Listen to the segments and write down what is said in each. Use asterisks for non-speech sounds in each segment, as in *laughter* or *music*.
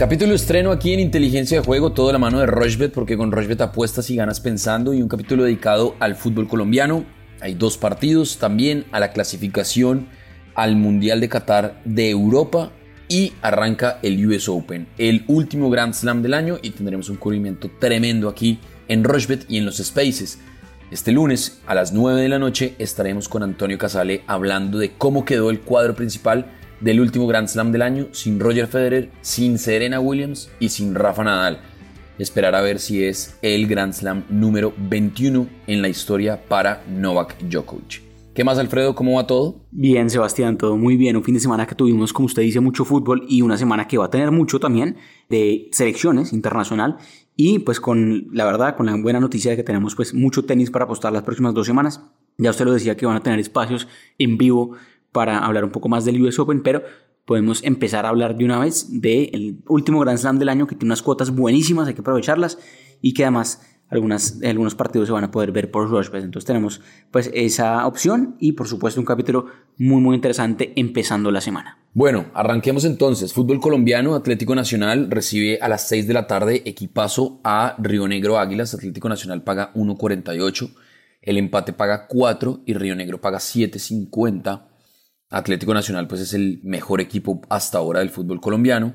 Capítulo estreno aquí en Inteligencia de Juego, todo la mano de Rochbet, porque con Rochbet apuestas y ganas pensando, y un capítulo dedicado al fútbol colombiano. Hay dos partidos, también a la clasificación al Mundial de Qatar de Europa y arranca el US Open, el último Grand Slam del año y tendremos un cubrimiento tremendo aquí en Rochbet y en los Spaces. Este lunes a las 9 de la noche estaremos con Antonio Casale hablando de cómo quedó el cuadro principal del último Grand Slam del año sin Roger Federer, sin Serena Williams y sin Rafa Nadal. Esperar a ver si es el Grand Slam número 21 en la historia para Novak Djokovic. ¿Qué más, Alfredo? ¿Cómo va todo? Bien, Sebastián, todo muy bien. Un fin de semana que tuvimos, como usted dice, mucho fútbol y una semana que va a tener mucho también de selecciones internacional y pues con la verdad, con la buena noticia de que tenemos pues mucho tenis para apostar las próximas dos semanas. Ya usted lo decía que van a tener espacios en vivo para hablar un poco más del US Open, pero podemos empezar a hablar de una vez del último Grand Slam del año que tiene unas cuotas buenísimas, hay que aprovecharlas y que además algunas, algunos partidos se van a poder ver por Rushbet. Entonces tenemos pues esa opción y por supuesto un capítulo muy muy interesante empezando la semana. Bueno, arranquemos entonces. Fútbol colombiano, Atlético Nacional recibe a las 6 de la tarde equipazo a Río Negro Águilas. Atlético Nacional paga 1.48, el empate paga 4 y Río Negro paga 7.50. Atlético Nacional pues es el mejor equipo hasta ahora del fútbol colombiano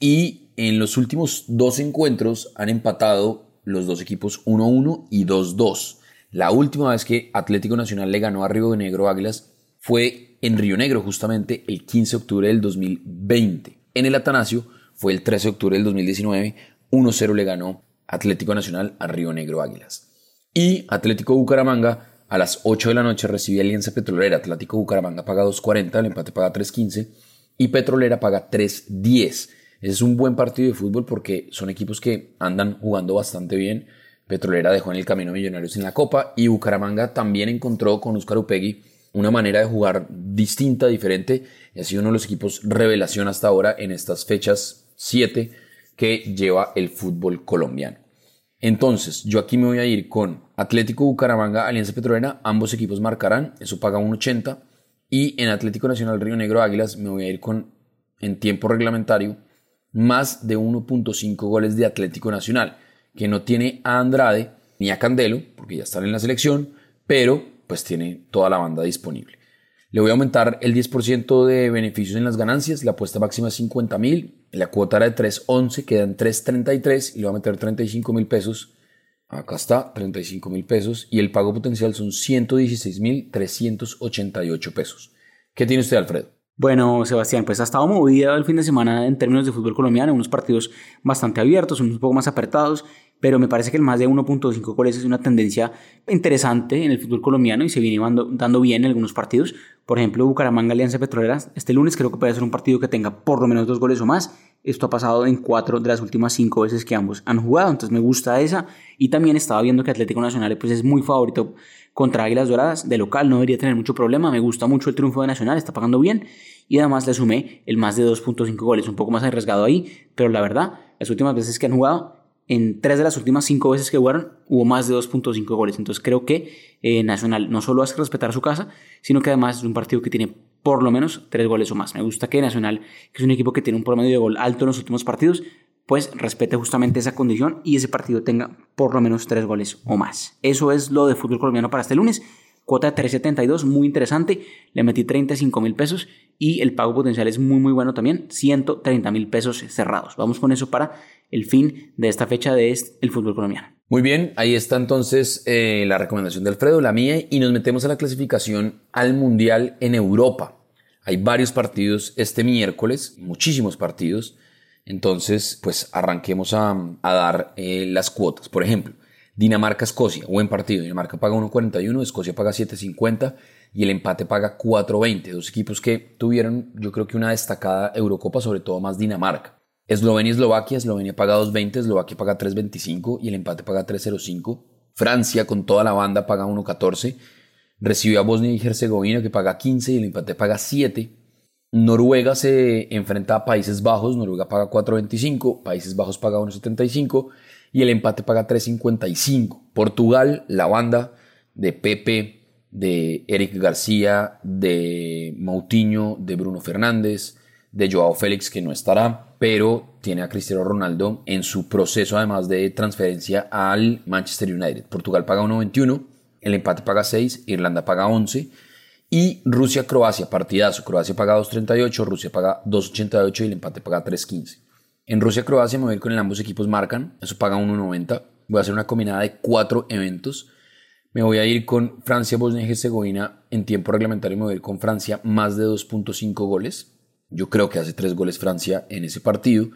y en los últimos dos encuentros han empatado los dos equipos 1-1 y 2-2. La última vez que Atlético Nacional le ganó a Río Negro Águilas fue en Río Negro justamente el 15 de octubre del 2020. En el Atanasio fue el 13 de octubre del 2019, 1-0 le ganó Atlético Nacional a Río Negro Águilas. Y Atlético Bucaramanga a las 8 de la noche recibe Alianza Petrolera. Atlético Bucaramanga paga 2.40, el empate paga 3.15 y Petrolera paga 3.10. Ese es un buen partido de fútbol porque son equipos que andan jugando bastante bien. Petrolera dejó en el camino Millonarios en la Copa y Bucaramanga también encontró con Oscar Upegui una manera de jugar distinta, diferente y ha sido uno de los equipos revelación hasta ahora en estas fechas 7 que lleva el fútbol colombiano. Entonces, yo aquí me voy a ir con Atlético Bucaramanga, Alianza Petrolera, ambos equipos marcarán, eso paga 1.80. Y en Atlético Nacional Río Negro Águilas me voy a ir con, en tiempo reglamentario, más de 1.5 goles de Atlético Nacional, que no tiene a Andrade ni a Candelo, porque ya están en la selección, pero pues tiene toda la banda disponible. Le voy a aumentar el 10% de beneficios en las ganancias, la apuesta máxima es 50 mil, la cuota era de 3.11, quedan 3.33 y le voy a meter 35 mil pesos Acá está, 35 mil pesos y el pago potencial son 116 mil 388 pesos. ¿Qué tiene usted, Alfredo? Bueno, Sebastián, pues ha estado movida el fin de semana en términos de fútbol colombiano, unos partidos bastante abiertos, unos un poco más apretados, pero me parece que el más de 1.5 goles es una tendencia interesante en el fútbol colombiano y se viene dando bien en algunos partidos. Por ejemplo, Bucaramanga Alianza Petrolera, este lunes creo que puede ser un partido que tenga por lo menos dos goles o más. Esto ha pasado en cuatro de las últimas cinco veces que ambos han jugado, entonces me gusta esa. Y también estaba viendo que Atlético Nacional pues, es muy favorito contra Águilas Doradas. De local no debería tener mucho problema. Me gusta mucho el triunfo de Nacional, está pagando bien. Y además le sumé el más de 2.5 goles, un poco más arriesgado ahí. Pero la verdad, las últimas veces que han jugado, en tres de las últimas cinco veces que jugaron, hubo más de 2.5 goles. Entonces creo que eh, Nacional no solo hace respetar su casa, sino que además es un partido que tiene por lo menos tres goles o más. Me gusta que Nacional, que es un equipo que tiene un promedio de gol alto en los últimos partidos, pues respete justamente esa condición y ese partido tenga por lo menos tres goles o más. Eso es lo de fútbol colombiano para este lunes. Cuota de 3.72, muy interesante. Le metí 35 mil pesos y el pago potencial es muy, muy bueno también. 130 mil pesos cerrados. Vamos con eso para el fin de esta fecha de el fútbol colombiano. Muy bien, ahí está entonces eh, la recomendación de Alfredo, la mía, y nos metemos a la clasificación al Mundial en Europa. Hay varios partidos este miércoles, muchísimos partidos. Entonces, pues arranquemos a, dar eh, las cuotas. Por ejemplo, Dinamarca-Escocia, buen partido. Dinamarca paga 1.41, Escocia paga 7.50 y el empate paga 4.20. Dos equipos que tuvieron, yo creo que una destacada Eurocopa, sobre todo más Dinamarca. Eslovenia-Eslovaquia, Eslovenia paga 2.20, Eslovaquia paga 3.25 y el empate paga 3.05. Francia con toda la banda paga 1.14. Recibe a Bosnia y Herzegovina que paga 15 y el empate paga 7. Noruega se enfrenta a Países Bajos, Noruega paga 4.25, Países Bajos paga 1.75 y el empate paga 3.55. Portugal, la banda de Pepe, de Eric García, de Moutinho, de Bruno Fernández, de Joao Félix que no estará, pero tiene a Cristiano Ronaldo en su proceso además de transferencia al Manchester United. Portugal paga 1.21, el empate paga 6, Irlanda paga 11 y Rusia-Croacia, partidazo. Croacia paga 2.38, Rusia paga 2.88 y el empate paga 3.15. En Rusia-Croacia me voy a ir con el ambos equipos marcan, eso paga 1.90. Voy a hacer una combinada de cuatro eventos. Me voy a ir con Francia-Bosnia y Herzegovina en tiempo reglamentario. Me voy a ir con Francia más de 2.5 goles. Yo creo que hace tres goles Francia en ese partido.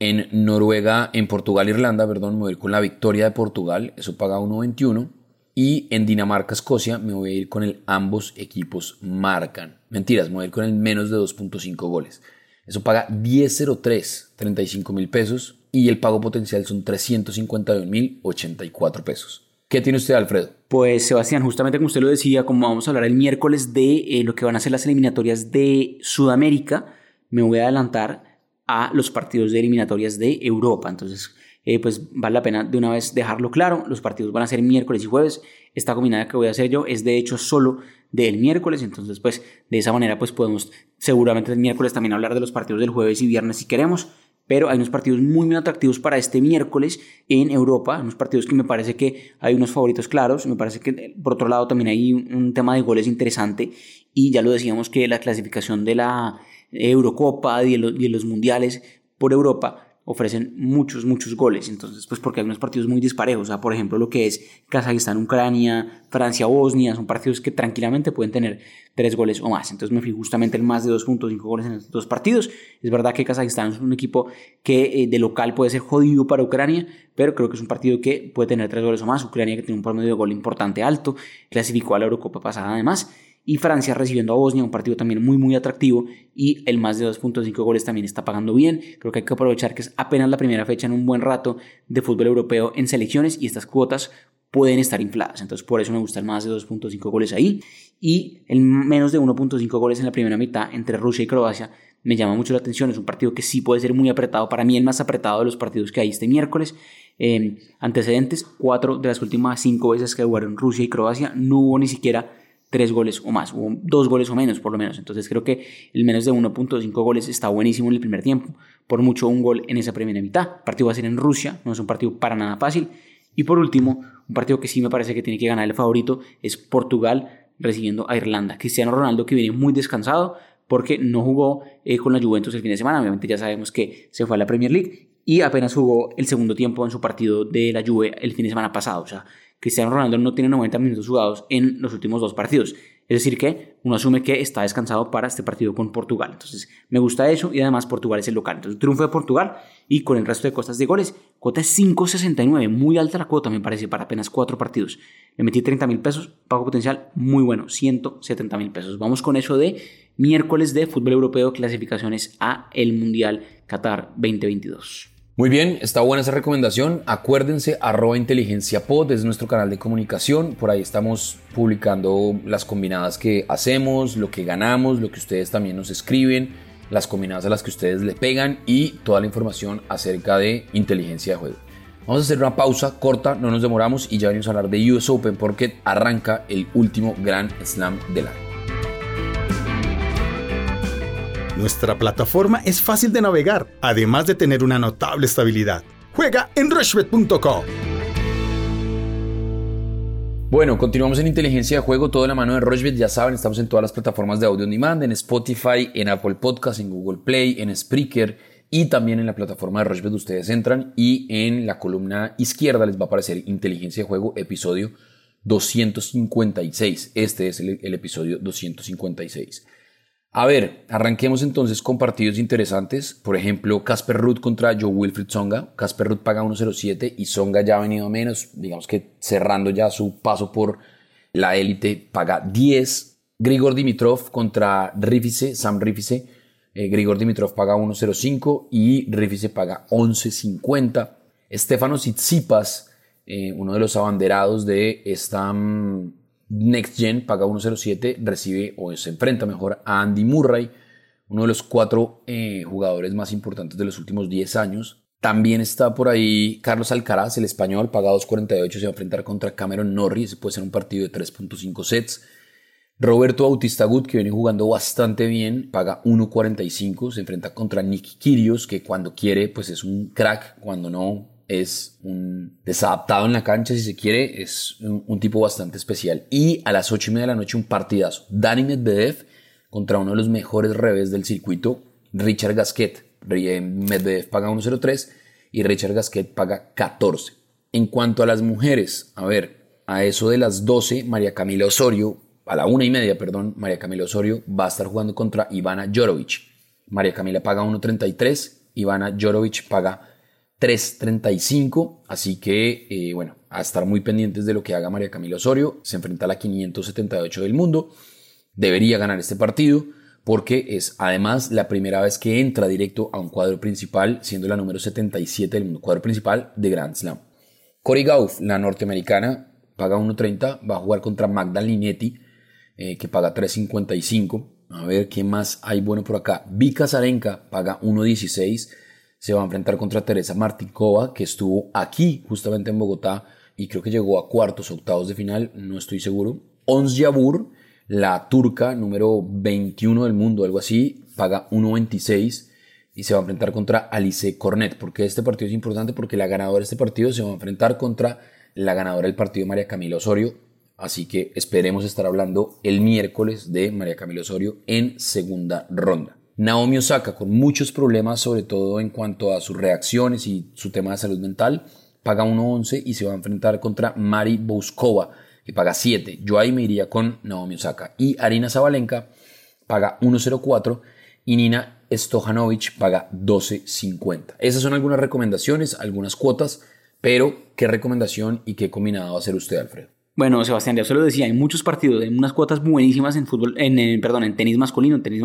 En Noruega, en Portugal-Irlanda, perdón, me voy a ir con la victoria de Portugal. Eso paga 1.21. Y en Dinamarca-Escocia me voy a ir con el ambos equipos marcan. Mentiras, me voy a ir con el menos de 2.5 goles. Eso paga 10.03, 35 mil pesos. Y el pago potencial son 351 mil 84 pesos. ¿Qué tiene usted, Alfredo? Pues Sebastián, justamente como usted lo decía, como vamos a hablar el miércoles de eh, lo que van a ser las eliminatorias de Sudamérica, me voy a adelantar a los partidos de eliminatorias de Europa. Entonces, eh, pues vale la pena de una vez dejarlo claro. Los partidos van a ser miércoles y jueves. Esta combinada que voy a hacer yo es de hecho solo del miércoles. Entonces, pues de esa manera, pues podemos seguramente el miércoles también hablar de los partidos del jueves y viernes si queremos pero hay unos partidos muy, muy atractivos para este miércoles en Europa, unos partidos que me parece que hay unos favoritos claros, me parece que por otro lado también hay un, tema de goles interesante y ya lo decíamos que la clasificación de la Eurocopa y de los mundiales por Europa ofrecen muchos, muchos goles. Entonces, pues porque hay unos partidos muy disparejos. O sea, por ejemplo, lo que es Kazajistán, Ucrania, Francia, Bosnia, son partidos que tranquilamente pueden tener tres goles o más. Entonces me fui justamente en más de 2.5 goles en estos dos partidos. Es verdad que Kazajistán es un equipo que eh, de local puede ser jodido para Ucrania, pero creo que es un partido que puede tener tres goles o más. Ucrania que tiene un promedio de gol importante alto, clasificó a la Eurocopa pasada además y Francia recibiendo a Bosnia, un partido también muy muy atractivo y el más de 2.5 goles también está pagando bien. Creo que hay que aprovechar que es apenas la primera fecha en un buen rato de fútbol europeo en selecciones y estas cuotas pueden estar infladas. Entonces por eso me gusta el más de 2.5 goles ahí y el menos de 1.5 goles en la primera mitad entre Rusia y Croacia me llama mucho la atención. Es un partido que sí puede ser muy apretado. Para mí el más apretado de los partidos que hay este miércoles. Eh, antecedentes, cuatro de las últimas cinco veces que jugaron Rusia y Croacia no hubo ni siquiera tres goles o más, o dos goles o menos por lo menos. Entonces creo que el menos de 1.5 goles está buenísimo en el primer tiempo. Por mucho un gol en esa primera mitad. El partido va a ser en Rusia, no es un partido para nada fácil. Y por último, un partido que sí me parece que tiene que ganar el favorito es Portugal recibiendo a Irlanda. Cristiano Ronaldo que viene muy descansado porque no jugó eh, con la Juventus el fin de semana. Obviamente ya sabemos que se fue a la Premier League y apenas jugó el segundo tiempo en su partido de la Juve el fin de semana pasado. O sea, Cristiano Ronaldo no tiene 90 minutos jugados en los últimos dos partidos. Es decir, que uno asume que está descansado para este partido con Portugal. Entonces, me gusta eso y además Portugal es el local. Entonces, triunfo de Portugal y con el resto de costas de goles. Cuota es 5.69, muy alta la cuota me parece para apenas cuatro partidos. Le metí 30 mil pesos, pago potencial muy bueno, 170 mil pesos. Vamos con eso de miércoles de fútbol europeo, clasificaciones a el Mundial Qatar 2022. Muy bien, está buena esa recomendación. Acuérdense, arroba inteligencia pod es nuestro canal de comunicación. Por ahí estamos publicando las combinadas que hacemos, lo que ganamos, lo que ustedes también nos escriben, las combinadas a las que ustedes le pegan y toda la información acerca de inteligencia de juego. Vamos a hacer una pausa corta, no nos demoramos y ya venimos a hablar de US Open porque arranca el último Grand Slam del año. Nuestra plataforma es fácil de navegar, además de tener una notable estabilidad. Juega en rushbet.com. Bueno, continuamos en inteligencia de juego, todo en la mano de Rushbet. Ya saben, estamos en todas las plataformas de audio on demand, en Spotify, en Apple Podcast, en Google Play, en Spreaker y también en la plataforma de Rushbet. Ustedes entran y en la columna izquierda les va a aparecer inteligencia de juego, episodio 256. Este es el episodio 256. A ver, arranquemos entonces con partidos interesantes. Por ejemplo, Casper Ruth contra Joe Wilfried Songa. Casper Ruth paga 1.07 y Songa ya ha venido menos, digamos que cerrando ya su paso por la élite, paga 10. Grigor Dimitrov contra Rifice, Sam Rifice. Eh, Grigor Dimitrov paga 1.05 y Rifice paga 11.50. Estefano Tsitsipas, eh, uno de los abanderados de esta mm, Next Gen paga 1.07, recibe o se enfrenta mejor a Andy Murray, uno de los cuatro eh, jugadores más importantes de los últimos 10 años. También está por ahí Carlos Alcaraz, el español, paga 2.48, se va a enfrentar contra Cameron Norrie, ese puede ser un partido de 3.5 sets. Roberto Bautista Gut, que viene jugando bastante bien, paga 1.45, se enfrenta contra Nick Kyrgios, que cuando quiere pues es un crack, cuando no es un desadaptado en la cancha, si se quiere, es un, tipo bastante especial. Y a las 8 y media de la noche un partidazo. Dani Medvedev contra uno de los mejores revés del circuito, Richard Gasquet. Medvedev paga 1.03 y Richard Gasquet paga 14. En cuanto a las mujeres, a ver, a eso de las 12, María Camila Osorio, a la una y media, perdón, María Camila Osorio va a estar jugando contra Ivana Jorovic. María Camila paga 1.33, Ivana Jorovic paga 3.35, así que eh, bueno, a estar muy pendientes de lo que haga María Camila Osorio, se enfrenta a la 578 del mundo, debería ganar este partido porque es además la primera vez que entra directo a un cuadro principal, siendo la número 77 del mundo, cuadro principal de Grand Slam. Cory Gauff, la norteamericana, paga 1.30, va a jugar contra Magda Linetti, eh, que paga 3.55. A ver qué más hay bueno por acá. Vika Zarenka paga 1.16 se va a enfrentar contra Teresa Martinkova, que estuvo aquí justamente en Bogotá y creo que llegó a cuartos, octavos de final, no estoy seguro. Ons Jabur, la turca número 21 del mundo, algo así, paga 1.26 y se va a enfrentar contra Alice Cornet. porque este partido es importante? Porque la ganadora de este partido se va a enfrentar contra la ganadora del partido María Camila Osorio. Así que esperemos estar hablando el miércoles de María Camila Osorio en segunda ronda. Naomi Osaka, con muchos problemas, sobre todo en cuanto a sus reacciones y su tema de salud mental, paga 1.11 y se va a enfrentar contra Mari Bouskova, que paga 7. Yo ahí me iría con Naomi Osaka. Y Arina Zabalenka paga 1.04 y Nina Stojanovic paga 12.50. Esas son algunas recomendaciones, algunas cuotas, pero ¿qué recomendación y qué combinado va a hacer usted, Alfredo? Bueno, Sebastián, ya se lo decía, hay muchos partidos, hay unas cuotas buenísimas en fútbol, en, perdón, en tenis masculino, en tenis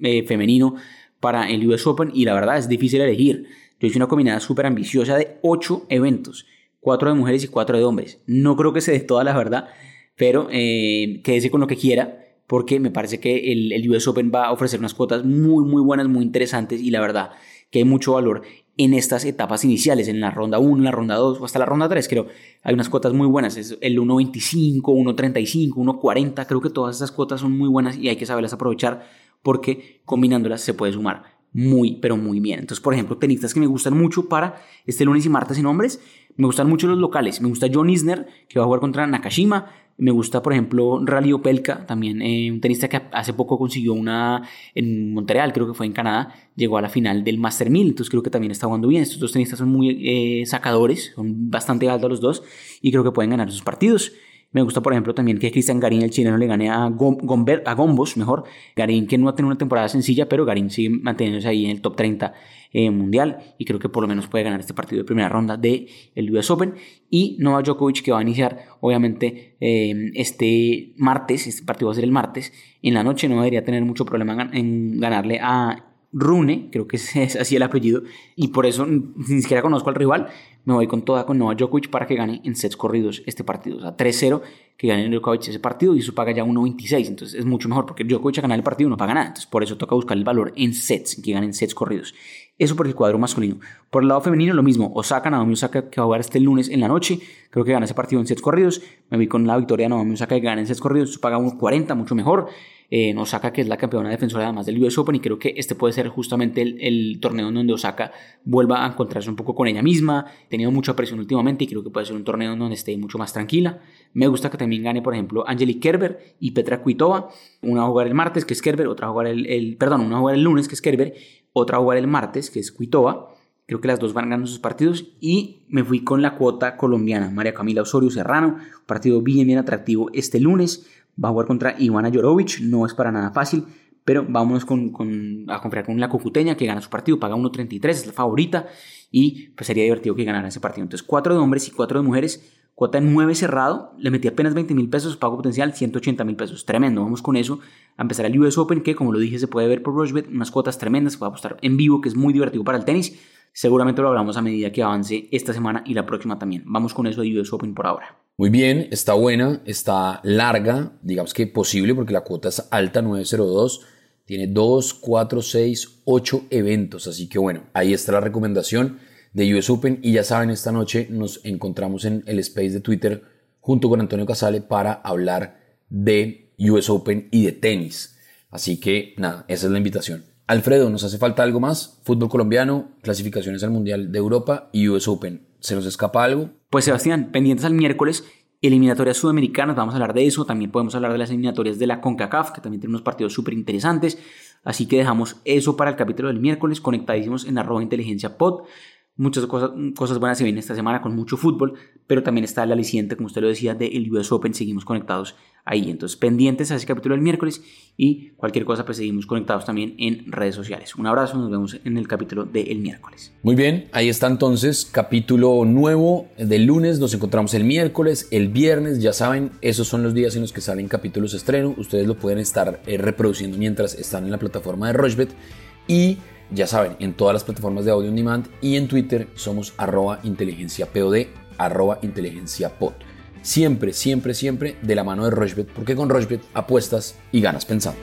eh, femenino para el US Open y la verdad es difícil elegir. Yo hice una combinada súper ambiciosa de 8 eventos, 4 de mujeres y 4 de hombres. No creo que se dé toda la verdad, pero eh, quédese con lo que quiera porque me parece que el US Open va a ofrecer unas cuotas muy, muy buenas, muy interesantes y la verdad que hay mucho valor en estas etapas iniciales, en la ronda 1, en la ronda 2 o hasta la ronda 3, creo. Hay unas cuotas muy buenas, es el 1.25, 1.35, 1.40, creo que todas esas cuotas son muy buenas y hay que saberlas aprovechar porque combinándolas se puede sumar muy, pero muy bien. Entonces, por ejemplo, tenistas que me gustan mucho para este lunes y martes en hombres, me gustan mucho los locales. Me gusta John Isner, que va a jugar contra Nakashima. Me gusta, por ejemplo, Rally Opelka, también eh, un tenista que hace poco consiguió una en Montreal, creo que fue en Canadá, llegó a la final del Master 1000, entonces creo que también está jugando bien. Estos dos tenistas son muy eh, sacadores, son bastante altos los dos y creo que pueden ganar sus partidos. Me gusta, por ejemplo, también que Cristian Garín, el chileno, le gane a, a Gombos, mejor. Garín, que no ha tenido una temporada sencilla, pero Garín sigue manteniéndose ahí en el top 30 eh, mundial y creo que por lo menos puede ganar este partido de primera ronda del el US Open. Y Novak Djokovic, que va a iniciar, obviamente, eh, este martes, este partido va a ser el martes, en la noche no debería tener mucho problema en ganarle a Rune, creo que *laughs* es así el apellido, y por eso ni siquiera conozco al rival, me voy con toda con Novak Djokovic para que gane en sets corridos este partido. O sea, 3-0 que gane Djokovic ese partido y eso paga ya 1.26. Entonces es mucho mejor porque Djokovic a ganar el partido no paga nada. Entonces por eso toca buscar el valor en sets, que ganen sets corridos. Eso por el cuadro masculino. Por el lado femenino lo mismo. Osaka, Naomi Osaka que va a jugar este lunes en la noche. Creo que gana ese partido en sets corridos. Me voy con la victoria de Naomi Osaka que gana en sets corridos. Eso paga 1.40, mucho mejor en Osaka, que es la campeona defensora además del US Open, y creo que este puede ser justamente el, torneo en donde Osaka vuelva a encontrarse un poco con ella misma. Ha tenido mucha presión últimamente y creo que puede ser un torneo en donde esté mucho más tranquila. Me gusta que también gane, por ejemplo, Angelique Kerber y Petra Kvitova. Una a jugar el martes, que es Kerber, otra a jugar el, perdón, una a jugar el lunes, que es Kerber, otra a jugar el martes, que es Kvitova. Creo que las dos van ganando sus partidos y me fui con la cuota colombiana. María Camila Osorio Serrano, partido bien, bien atractivo este lunes. Va a jugar contra Ivana Jorovic, no es para nada fácil, pero vámonos a confiar con la Cucuteña que gana su partido, paga 1.33, es la favorita y pues sería divertido que ganara ese partido. Entonces, cuatro de hombres y cuatro de mujeres, cuota en 9 cerrado, le metí apenas 20 mil pesos, pago potencial 180 mil pesos, tremendo. Vamos con eso a empezar el US Open, que como lo dije se puede ver por Rushbet, unas cuotas tremendas, va a apostar en vivo, que es muy divertido para el tenis. Seguramente lo hablamos a medida que avance esta semana y la próxima también. Vamos con eso de US Open por ahora. Muy bien, está buena, está larga, digamos que posible porque la cuota es alta, 902. Tiene 2, 4, 6, 8 eventos. Así que bueno, ahí está la recomendación de US Open. Y ya saben, esta noche nos encontramos en el space de Twitter junto con Antonio Casale para hablar de US Open y de tenis. Así que nada, esa es la invitación. Alfredo, ¿nos hace falta algo más? Fútbol colombiano, clasificaciones al Mundial de Europa y US Open. ¿Se nos escapa algo? Pues Sebastián, pendientes al miércoles, eliminatorias sudamericanas, vamos a hablar de eso, también podemos hablar de las eliminatorias de la CONCACAF, que también tiene unos partidos súper interesantes, así que dejamos eso para el capítulo del miércoles, conectadísimos en arroba inteligencia pod. Muchas cosas, cosas buenas se vienen esta semana con mucho fútbol, pero también está el aliciente, como usted lo decía, del US Open. Seguimos conectados ahí. Entonces, pendientes a ese capítulo del miércoles y cualquier cosa, pues seguimos conectados también en redes sociales. Un abrazo, nos vemos en el capítulo del miércoles. Muy bien, ahí está entonces, capítulo nuevo del lunes. Nos encontramos el miércoles, el viernes. Ya saben, esos son los días en los que salen capítulos estreno. Ustedes lo pueden estar eh, reproduciendo mientras están en la plataforma de Rochbet. Y ya saben, en todas las plataformas de audio on demand y en Twitter somos arroba inteligencia POD, arroba inteligencia pod. Siempre, siempre, siempre de la mano de Rochbet, porque con Rochbet apuestas y ganas pensando.